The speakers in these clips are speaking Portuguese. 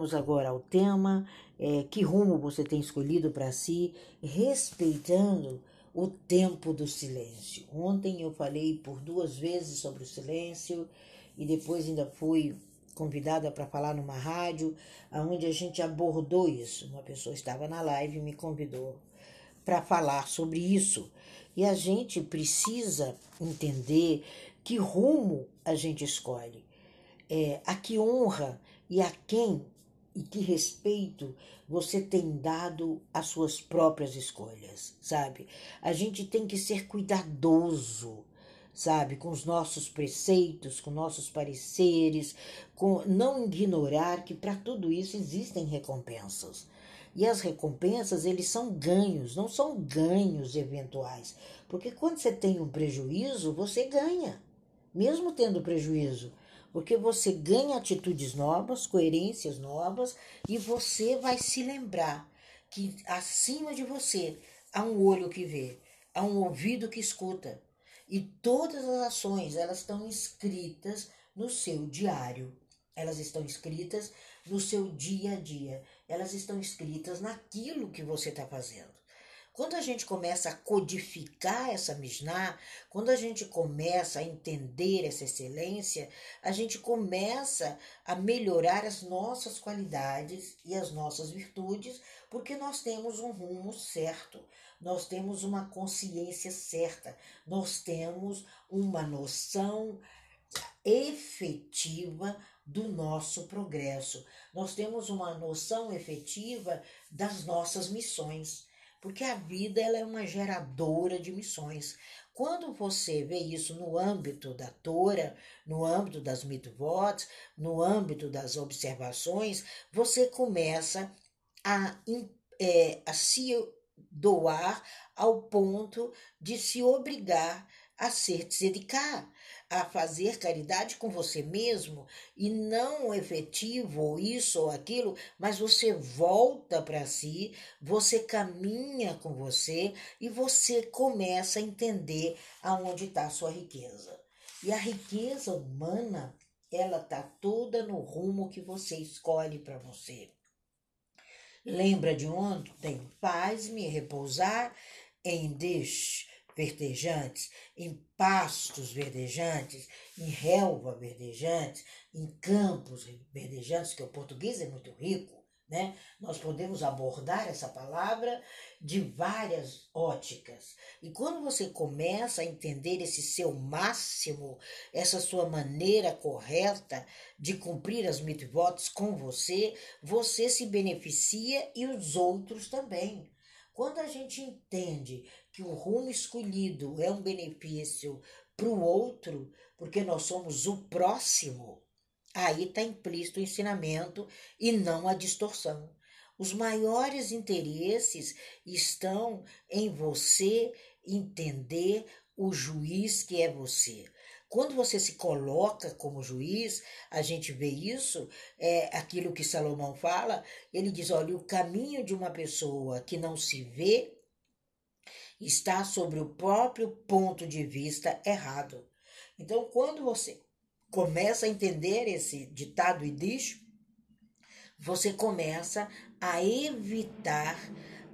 Vamos agora ao tema: é, que rumo você tem escolhido para si, respeitando o tempo do silêncio. Ontem eu falei por duas vezes sobre o silêncio e depois ainda fui convidada para falar numa rádio, onde a gente abordou isso. Uma pessoa estava na live e me convidou para falar sobre isso. E a gente precisa entender que rumo a gente escolhe, é, a que honra e a quem e que respeito você tem dado às suas próprias escolhas, sabe? A gente tem que ser cuidadoso, sabe, com os nossos preceitos, com nossos pareceres, com não ignorar que para tudo isso existem recompensas. E as recompensas, eles são ganhos, não são ganhos eventuais. Porque quando você tem um prejuízo, você ganha, mesmo tendo prejuízo porque você ganha atitudes novas, coerências novas e você vai se lembrar que acima de você há um olho que vê, há um ouvido que escuta. E todas as ações, elas estão escritas no seu diário. Elas estão escritas no seu dia a dia. Elas estão escritas naquilo que você está fazendo. Quando a gente começa a codificar essa Mishnah, quando a gente começa a entender essa excelência, a gente começa a melhorar as nossas qualidades e as nossas virtudes, porque nós temos um rumo certo, nós temos uma consciência certa, nós temos uma noção efetiva do nosso progresso. Nós temos uma noção efetiva das nossas missões porque a vida ela é uma geradora de missões. Quando você vê isso no âmbito da Tora, no âmbito das mitvot, no âmbito das observações, você começa a, é, a se doar ao ponto de se obrigar a ser tzedikah, a fazer caridade com você mesmo e não efetivo isso ou aquilo, mas você volta para si, você caminha com você e você começa a entender aonde está a sua riqueza. E a riqueza humana, ela está toda no rumo que você escolhe para você. Lembra de ontem? Faz-me repousar em Deus verdejantes, em pastos verdejantes, em relva verdejante, em campos verdejantes, que o português é muito rico, né? Nós podemos abordar essa palavra de várias óticas. E quando você começa a entender esse seu máximo, essa sua maneira correta de cumprir as mitzvot com você, você se beneficia e os outros também. Quando a gente entende que o rumo escolhido é um benefício para o outro, porque nós somos o próximo, aí está implícito o ensinamento e não a distorção. Os maiores interesses estão em você entender o juiz que é você. Quando você se coloca como juiz, a gente vê isso, é aquilo que Salomão fala, ele diz: olha, o caminho de uma pessoa que não se vê está sobre o próprio ponto de vista errado. Então, quando você começa a entender esse ditado e diz, você começa a evitar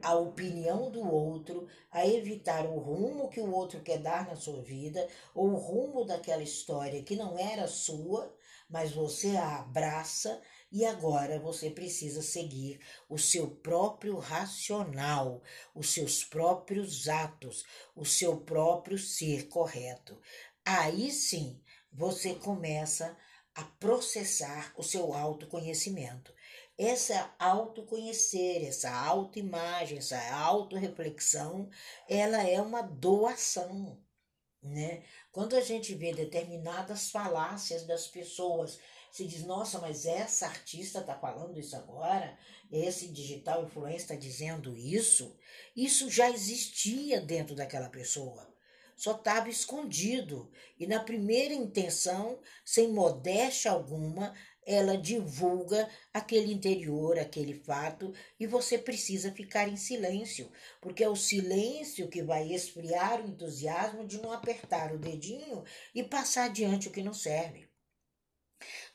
a opinião do outro, a evitar o rumo que o outro quer dar na sua vida, ou o rumo daquela história que não era sua, mas você a abraça e agora você precisa seguir o seu próprio racional, os seus próprios atos, o seu próprio ser correto. Aí sim você começa a processar o seu autoconhecimento essa autoconhecer, essa autoimagem, essa autorreflexão, ela é uma doação, né? Quando a gente vê determinadas falácias das pessoas, se diz, nossa, mas essa artista está falando isso agora, esse digital influencer está dizendo isso, isso já existia dentro daquela pessoa só estava escondido. E na primeira intenção, sem modéstia alguma, ela divulga aquele interior, aquele fato, e você precisa ficar em silêncio, porque é o silêncio que vai esfriar o entusiasmo de não apertar o dedinho e passar adiante o que não serve.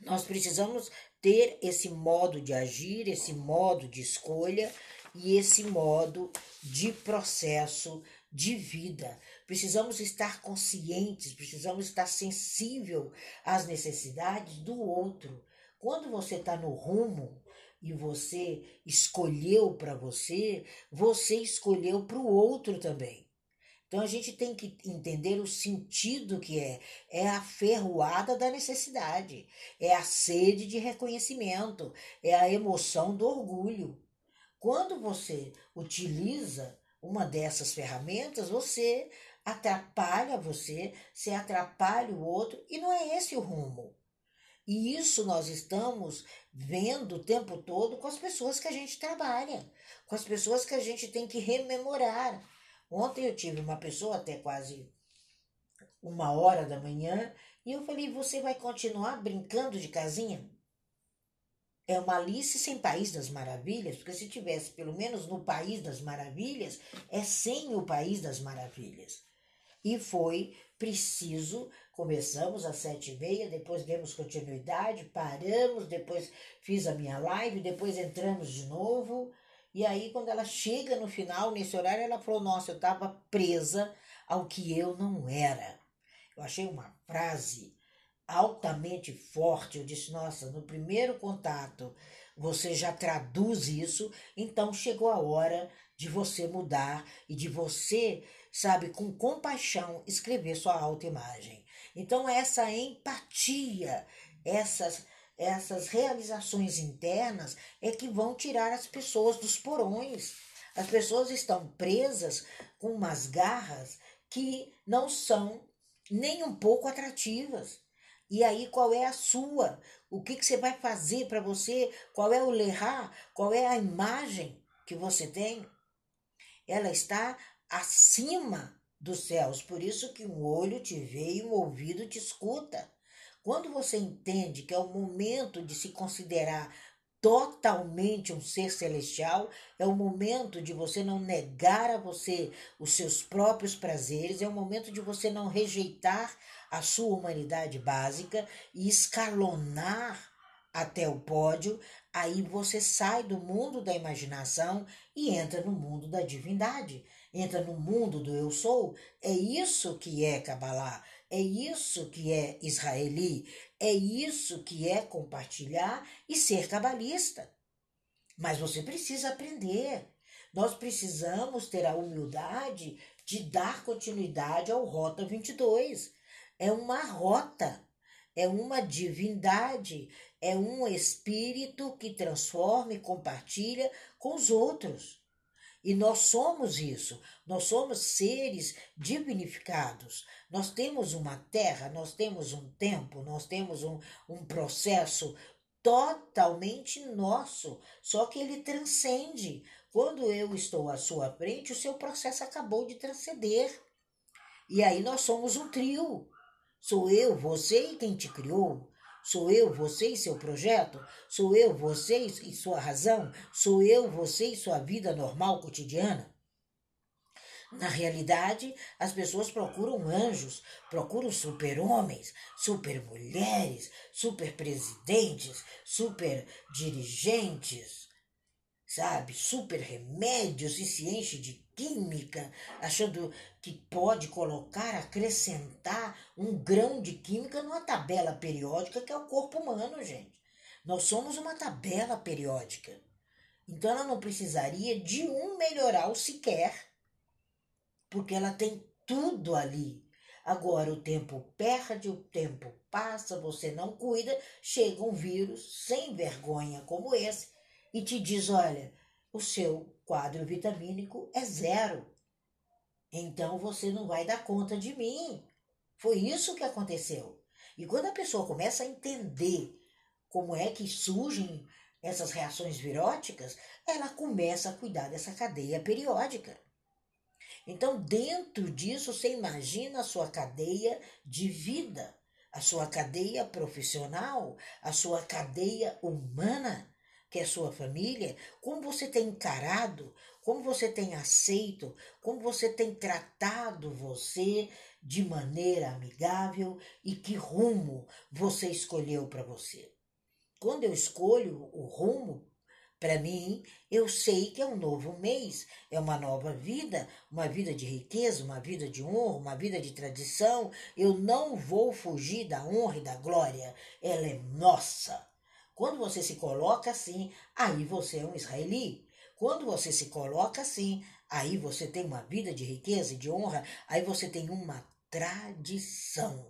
Nós precisamos ter esse modo de agir, esse modo de escolha e esse modo de processo de vida. Precisamos estar conscientes, precisamos estar sensível às necessidades do outro. Quando você está no rumo e você escolheu para você, você escolheu para o outro também. Então a gente tem que entender o sentido que é. É a ferroada da necessidade, é a sede de reconhecimento, é a emoção do orgulho. Quando você utiliza uma dessas ferramentas, você atrapalha você, você atrapalha o outro, e não é esse o rumo. E isso nós estamos vendo o tempo todo com as pessoas que a gente trabalha, com as pessoas que a gente tem que rememorar. Ontem eu tive uma pessoa até quase uma hora da manhã e eu falei: Você vai continuar brincando de casinha? É uma Alice sem País das Maravilhas, porque se tivesse pelo menos no País das Maravilhas, é sem o País das Maravilhas. E foi preciso, começamos às sete e meia, depois demos continuidade, paramos, depois fiz a minha live, depois entramos de novo. E aí, quando ela chega no final, nesse horário, ela falou: Nossa, eu estava presa ao que eu não era. Eu achei uma frase altamente forte. Eu disse: Nossa, no primeiro contato você já traduz isso, então chegou a hora de você mudar e de você, sabe, com compaixão, escrever sua autoimagem. Então, essa empatia, essas, essas realizações internas é que vão tirar as pessoas dos porões. As pessoas estão presas com umas garras que não são nem um pouco atrativas. E aí, qual é a sua? O que, que você vai fazer para você? Qual é o lerrar? Qual é a imagem que você tem? Ela está acima dos céus. Por isso que um olho te vê e um ouvido te escuta. Quando você entende que é o momento de se considerar totalmente um ser celestial, é o momento de você não negar a você os seus próprios prazeres, é o momento de você não rejeitar a sua humanidade básica e escalonar até o pódio, aí você sai do mundo da imaginação e entra no mundo da divindade, entra no mundo do eu sou. É isso que é Kabbalah, é isso que é israeli, é isso que é compartilhar e ser cabalista. Mas você precisa aprender. Nós precisamos ter a humildade de dar continuidade ao Rota 22 é uma rota, é uma divindade, é um espírito que transforma e compartilha com os outros. E nós somos isso, nós somos seres divinificados. Nós temos uma terra, nós temos um tempo, nós temos um, um processo totalmente nosso, só que ele transcende. Quando eu estou à sua frente, o seu processo acabou de transcender. E aí nós somos um trio. Sou eu, você e quem te criou. Sou eu, você e seu projeto? Sou eu, você e sua razão? Sou eu, você e sua vida normal cotidiana? Na realidade, as pessoas procuram anjos, procuram super-homens, super-mulheres, super-presidentes, super-dirigentes, sabe? Super-remédios e se enche de química, achando que pode colocar, acrescentar um grão de química numa tabela periódica que é o corpo humano, gente. Nós somos uma tabela periódica. Então ela não precisaria de um melhoral sequer, porque ela tem tudo ali. Agora o tempo perde, o tempo passa, você não cuida, chega um vírus sem vergonha como esse e te diz: olha, o seu quadro vitamínico é zero. Então você não vai dar conta de mim. Foi isso que aconteceu. E quando a pessoa começa a entender como é que surgem essas reações viróticas, ela começa a cuidar dessa cadeia periódica. Então, dentro disso, você imagina a sua cadeia de vida, a sua cadeia profissional, a sua cadeia humana que é sua família, como você tem encarado, como você tem aceito, como você tem tratado você de maneira amigável e que rumo você escolheu para você. quando eu escolho o rumo, para mim, eu sei que é um novo mês, é uma nova vida, uma vida de riqueza, uma vida de honra, uma vida de tradição. Eu não vou fugir da honra e da glória, ela é nossa. Quando você se coloca assim, aí você é um israeli. Quando você se coloca assim, aí você tem uma vida de riqueza e de honra, aí você tem uma tradição.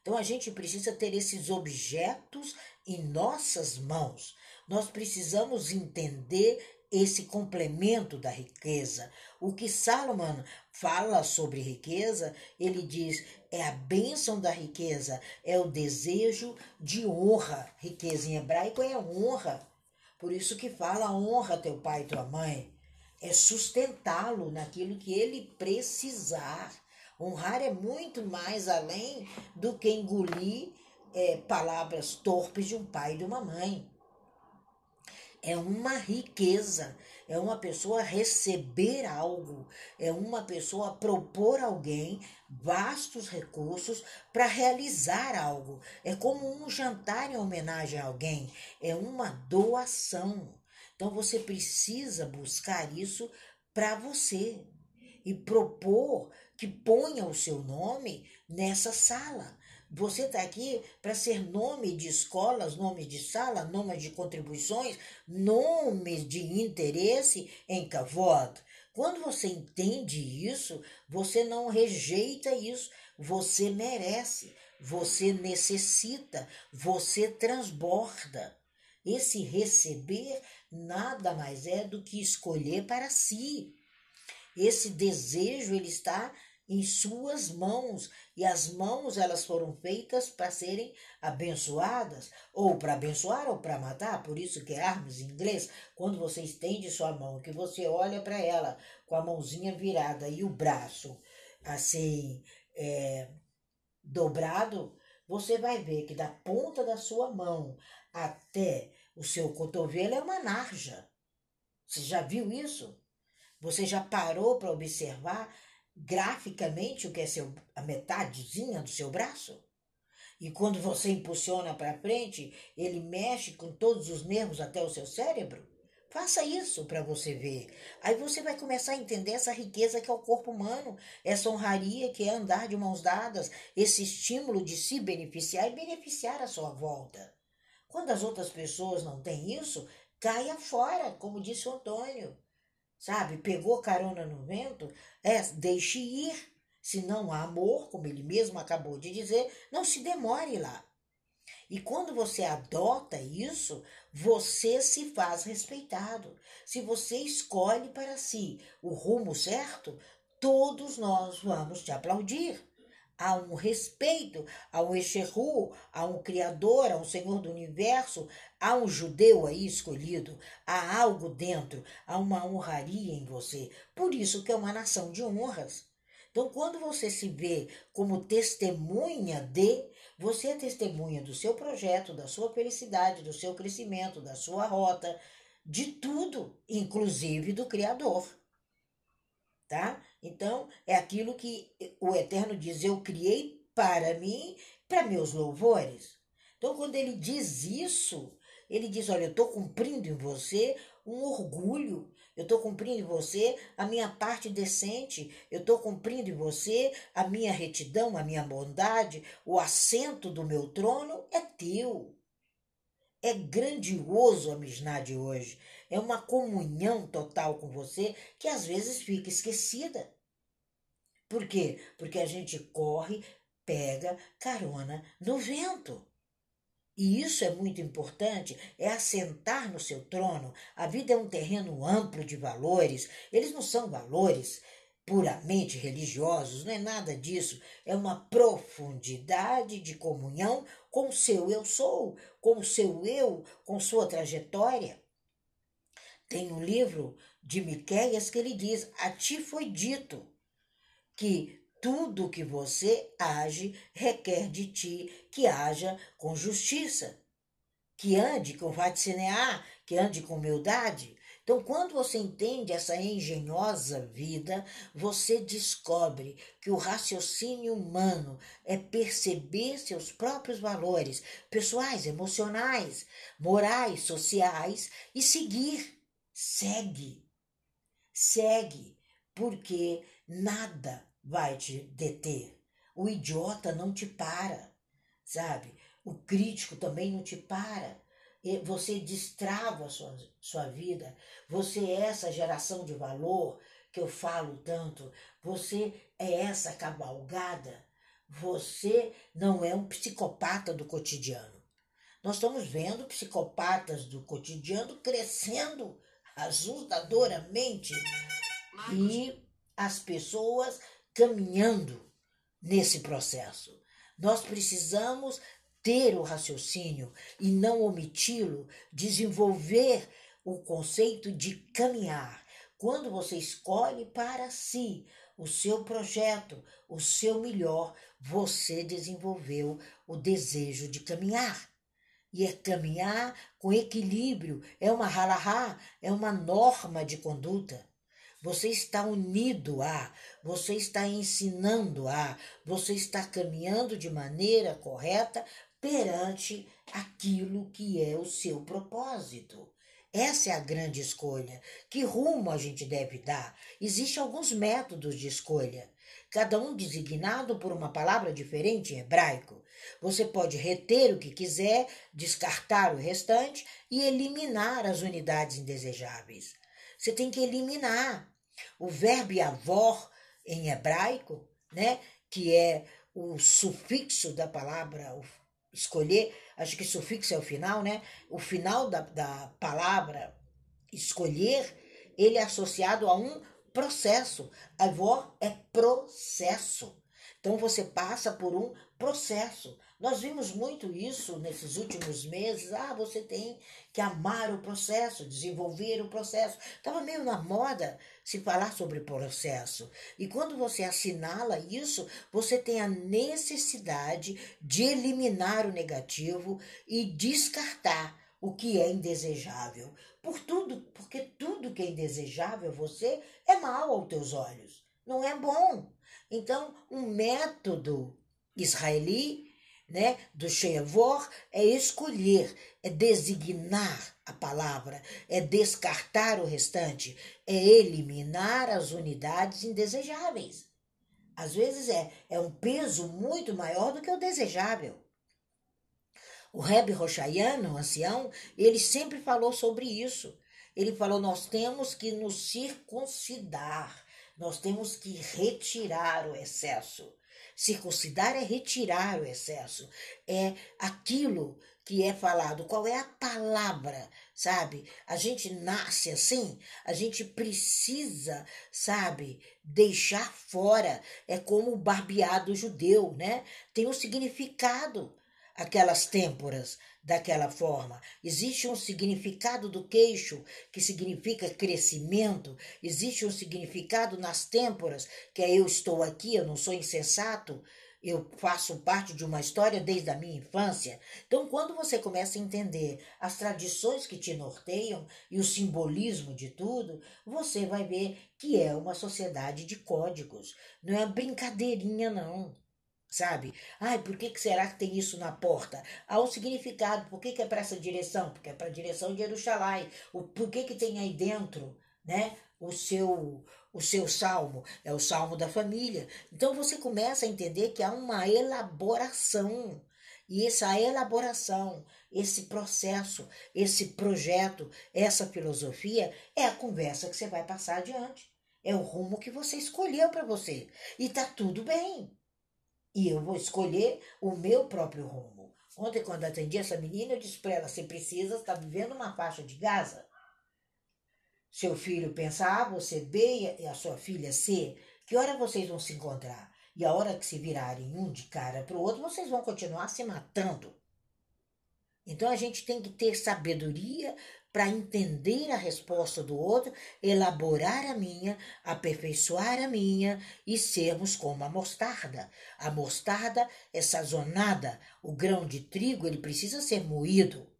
Então a gente precisa ter esses objetos em nossas mãos. Nós precisamos entender esse complemento da riqueza. O que Salomão fala sobre riqueza, ele diz: é a bênção da riqueza, é o desejo de honra. Riqueza em hebraico é honra. Por isso que fala honra teu pai e tua mãe. É sustentá-lo naquilo que ele precisar. Honrar é muito mais além do que engolir é, palavras torpes de um pai e de uma mãe. É uma riqueza, é uma pessoa receber algo, é uma pessoa propor alguém vastos recursos para realizar algo. É como um jantar em homenagem a alguém, é uma doação. Então você precisa buscar isso para você e propor que ponha o seu nome nessa sala. Você está aqui para ser nome de escolas, nome de sala, nome de contribuições, nome de interesse em Kavod. Quando você entende isso, você não rejeita isso, você merece, você necessita, você transborda. Esse receber nada mais é do que escolher para si. Esse desejo ele está em suas mãos. E as mãos elas foram feitas para serem abençoadas ou para abençoar ou para matar. Por isso que é armas em inglês quando você estende sua mão que você olha para ela com a mãozinha virada e o braço assim é, dobrado você vai ver que da ponta da sua mão até o seu cotovelo é uma narja. Você já viu isso? Você já parou para observar graficamente o que é seu, a metadezinha do seu braço? E quando você impulsiona para frente, ele mexe com todos os nervos até o seu cérebro? Faça isso para você ver. Aí você vai começar a entender essa riqueza que é o corpo humano, essa honraria que é andar de mãos dadas, esse estímulo de se beneficiar e beneficiar a sua volta. Quando as outras pessoas não têm isso, caia fora, como disse o Antônio sabe? Pegou carona no vento, é, deixe ir. Se não há amor, como ele mesmo acabou de dizer, não se demore lá. E quando você adota isso, você se faz respeitado. Se você escolhe para si o rumo certo, todos nós vamos te aplaudir há um respeito a um a um Criador, a um Senhor do Universo, há um judeu aí escolhido, há algo dentro, há uma honraria em você. Por isso que é uma nação de honras. Então, quando você se vê como testemunha de, você é testemunha do seu projeto, da sua felicidade, do seu crescimento, da sua rota, de tudo, inclusive do Criador. Tá? Então, é aquilo que o Eterno diz: Eu criei para mim, para meus louvores. Então, quando ele diz isso, ele diz: Olha, eu estou cumprindo em você um orgulho, eu estou cumprindo em você a minha parte decente, eu estou cumprindo em você a minha retidão, a minha bondade, o assento do meu trono é teu. É grandioso a Mishnah de hoje. É uma comunhão total com você que às vezes fica esquecida. Por quê? Porque a gente corre, pega carona no vento. E isso é muito importante, é assentar no seu trono. A vida é um terreno amplo de valores. Eles não são valores puramente religiosos, não é nada disso. É uma profundidade de comunhão com o seu eu sou, com o seu eu, com sua trajetória. Tem um livro de Miqueias que ele diz: A ti foi dito que tudo que você age requer de ti que haja com justiça, que ande com vaticinear, que ande com humildade. Então, quando você entende essa engenhosa vida, você descobre que o raciocínio humano é perceber seus próprios valores pessoais, emocionais, morais, sociais e seguir. Segue. Segue, porque nada vai te deter. O idiota não te para, sabe? O crítico também não te para você destrava a sua, sua vida, você é essa geração de valor que eu falo tanto, você é essa cavalgada, você não é um psicopata do cotidiano. Nós estamos vendo psicopatas do cotidiano crescendo assustadoramente. E as pessoas caminhando nesse processo. Nós precisamos ter o raciocínio e não omiti-lo, desenvolver o conceito de caminhar. Quando você escolhe para si o seu projeto, o seu melhor, você desenvolveu o desejo de caminhar. E é caminhar com equilíbrio, é uma halahá, é uma norma de conduta. Você está unido a, você está ensinando a, você está caminhando de maneira correta perante aquilo que é o seu propósito. Essa é a grande escolha. Que rumo a gente deve dar? Existem alguns métodos de escolha, cada um designado por uma palavra diferente em hebraico. Você pode reter o que quiser, descartar o restante e eliminar as unidades indesejáveis. Você tem que eliminar. O verbo avor em hebraico, né, que é o sufixo da palavra escolher, acho que sufixo é o final, né? O final da, da palavra escolher, ele é associado a um processo. Avó é processo. Então você passa por um processo. Nós vimos muito isso nesses últimos meses. Ah, você tem que amar o processo, desenvolver o processo. Estava meio na moda se falar sobre processo. E quando você assinala isso, você tem a necessidade de eliminar o negativo e descartar o que é indesejável. Por tudo, porque tudo que é indesejável você é mal aos teus olhos. Não é bom. Então, um método israeli, né, do Shevor, é escolher, é designar a palavra, é descartar o restante, é eliminar as unidades indesejáveis. Às vezes é, é um peso muito maior do que o desejável. O Rebbe Rochayano, ancião, ele sempre falou sobre isso. Ele falou: nós temos que nos circuncidar nós temos que retirar o excesso. Circuncidar é retirar o excesso. É aquilo que é falado. Qual é a palavra, sabe? A gente nasce assim, a gente precisa, sabe, deixar fora. É como o barbeado judeu, né? Tem um significado aquelas têmporas daquela forma. Existe um significado do queixo, que significa crescimento, existe um significado nas têmporas, que é eu estou aqui, eu não sou insensato, eu faço parte de uma história desde a minha infância. Então, quando você começa a entender as tradições que te norteiam e o simbolismo de tudo, você vai ver que é uma sociedade de códigos. Não é brincadeirinha, não sabe? Ai, por que, que será que tem isso na porta? Há um significado. Por que, que é para essa direção? Porque é para a direção de Jerusalém. O, por que, que tem aí dentro, né? O seu, o seu salmo é o salmo da família. Então você começa a entender que há uma elaboração. E essa elaboração, esse processo, esse projeto, essa filosofia é a conversa que você vai passar adiante. É o rumo que você escolheu para você. E tá tudo bem. E eu vou escolher o meu próprio rumo. Ontem, quando atendi essa menina, eu disse para ela: você precisa estar vivendo uma faixa de Gaza. Seu filho pensa A, você B e a sua filha C. Que hora vocês vão se encontrar? E a hora que se virarem um de cara para o outro, vocês vão continuar se matando. Então a gente tem que ter sabedoria para entender a resposta do outro, elaborar a minha, aperfeiçoar a minha e sermos como a mostarda. A mostarda é sazonada, o grão de trigo ele precisa ser moído,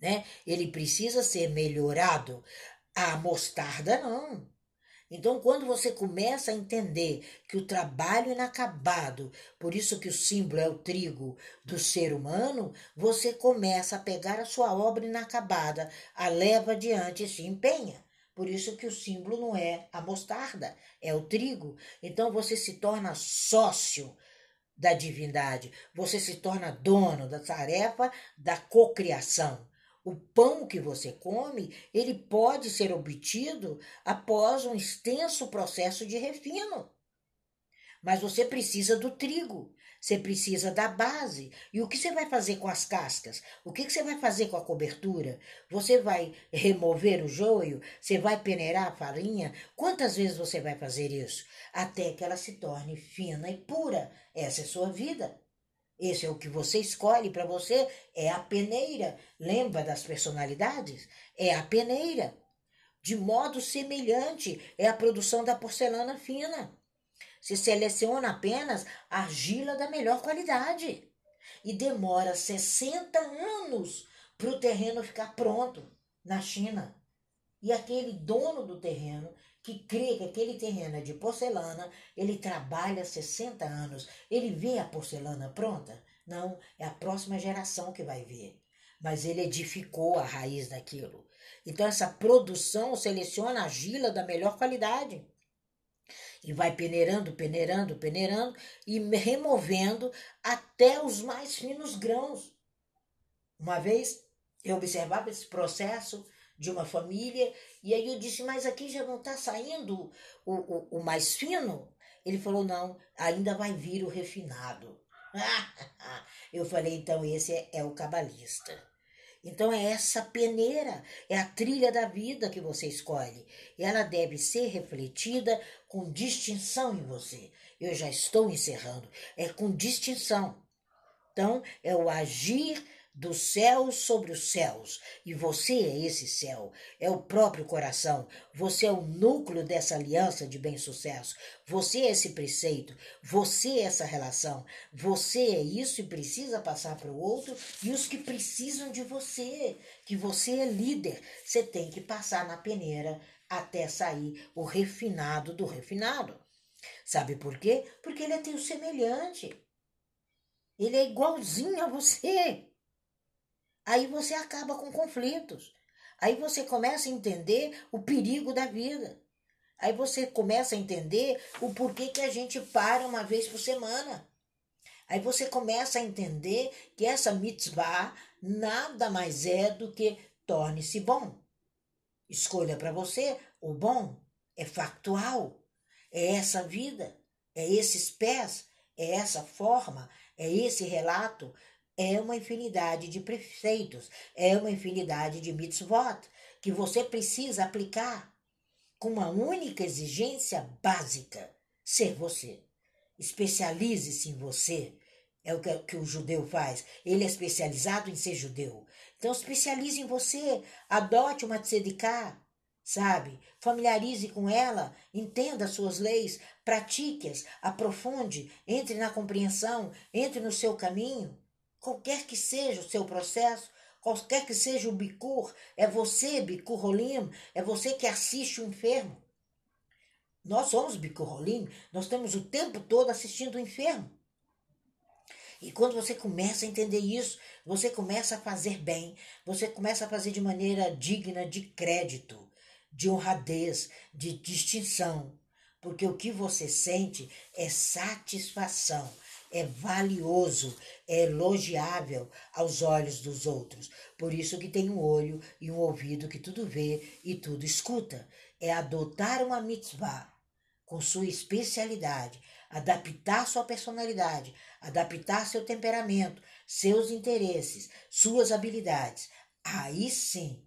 né? Ele precisa ser melhorado. A mostarda não. Então, quando você começa a entender que o trabalho inacabado, por isso que o símbolo é o trigo do ser humano, você começa a pegar a sua obra inacabada, a leva adiante e se empenha. Por isso que o símbolo não é a mostarda, é o trigo. Então você se torna sócio da divindade, você se torna dono da tarefa da cocriação. O pão que você come, ele pode ser obtido após um extenso processo de refino. Mas você precisa do trigo, você precisa da base. E o que você vai fazer com as cascas? O que você vai fazer com a cobertura? Você vai remover o joio? Você vai peneirar a farinha? Quantas vezes você vai fazer isso? Até que ela se torne fina e pura. Essa é sua vida. Esse é o que você escolhe para você, é a peneira. Lembra das personalidades? É a peneira. De modo semelhante, é a produção da porcelana fina. Se seleciona apenas argila da melhor qualidade. E demora 60 anos para o terreno ficar pronto na China. E aquele dono do terreno que crê que aquele terreno é de porcelana, ele trabalha 60 anos, ele vê a porcelana pronta? Não, é a próxima geração que vai ver. Mas ele edificou a raiz daquilo. Então, essa produção seleciona a argila da melhor qualidade. E vai peneirando, peneirando, peneirando e removendo até os mais finos grãos. Uma vez eu observava esse processo de uma família, e aí eu disse, mas aqui já não está saindo o, o, o mais fino? Ele falou, não, ainda vai vir o refinado. eu falei, então esse é, é o cabalista. Então é essa peneira, é a trilha da vida que você escolhe. E ela deve ser refletida com distinção em você. Eu já estou encerrando. É com distinção. Então, é o agir dos céus sobre os céus. E você é esse céu, é o próprio coração. Você é o núcleo dessa aliança de bem-sucesso. Você é esse preceito, você é essa relação. Você é isso e precisa passar para o outro e os que precisam de você, que você é líder. Você tem que passar na peneira até sair o refinado do refinado. Sabe por quê? Porque ele é teu semelhante. Ele é igualzinho a você. Aí você acaba com conflitos. Aí você começa a entender o perigo da vida. Aí você começa a entender o porquê que a gente para uma vez por semana. Aí você começa a entender que essa mitzvah nada mais é do que torne-se bom. Escolha para você o bom. É factual. É essa vida. É esses pés. É essa forma. É esse relato é uma infinidade de preceitos, é uma infinidade de mitzvot que você precisa aplicar com uma única exigência básica: ser você. Especialize-se em você. É o que, que, o judeu faz. Ele é especializado em ser judeu. Então, especialize em você. Adote uma tzedikah, sabe? Familiarize com ela, entenda suas leis, pratique-as, aprofunde, entre na compreensão, entre no seu caminho. Qualquer que seja o seu processo, qualquer que seja o bicur, é você, bicur rolim, é você que assiste o enfermo. Nós somos bicur rolim, nós temos o tempo todo assistindo o enfermo. E quando você começa a entender isso, você começa a fazer bem, você começa a fazer de maneira digna de crédito, de honradez, de distinção. Porque o que você sente é satisfação é valioso, é elogiável aos olhos dos outros. Por isso que tem um olho e um ouvido que tudo vê e tudo escuta. É adotar uma mitzvah com sua especialidade, adaptar sua personalidade, adaptar seu temperamento, seus interesses, suas habilidades. Aí sim,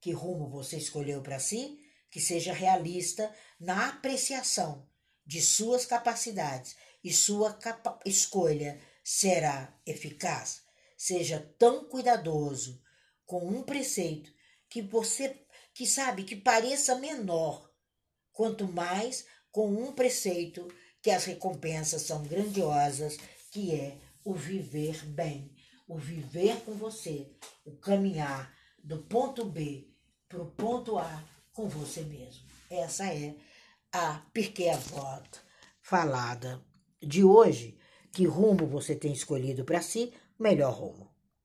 que rumo você escolheu para si? Que seja realista na apreciação de suas capacidades e sua escolha será eficaz. Seja tão cuidadoso com um preceito que você que sabe que pareça menor, quanto mais com um preceito que as recompensas são grandiosas, que é o viver bem, o viver com você, o caminhar do ponto B para o ponto A com você mesmo. Essa é a Pirkei Avot falada de hoje. Que rumo você tem escolhido para si? Melhor rumo.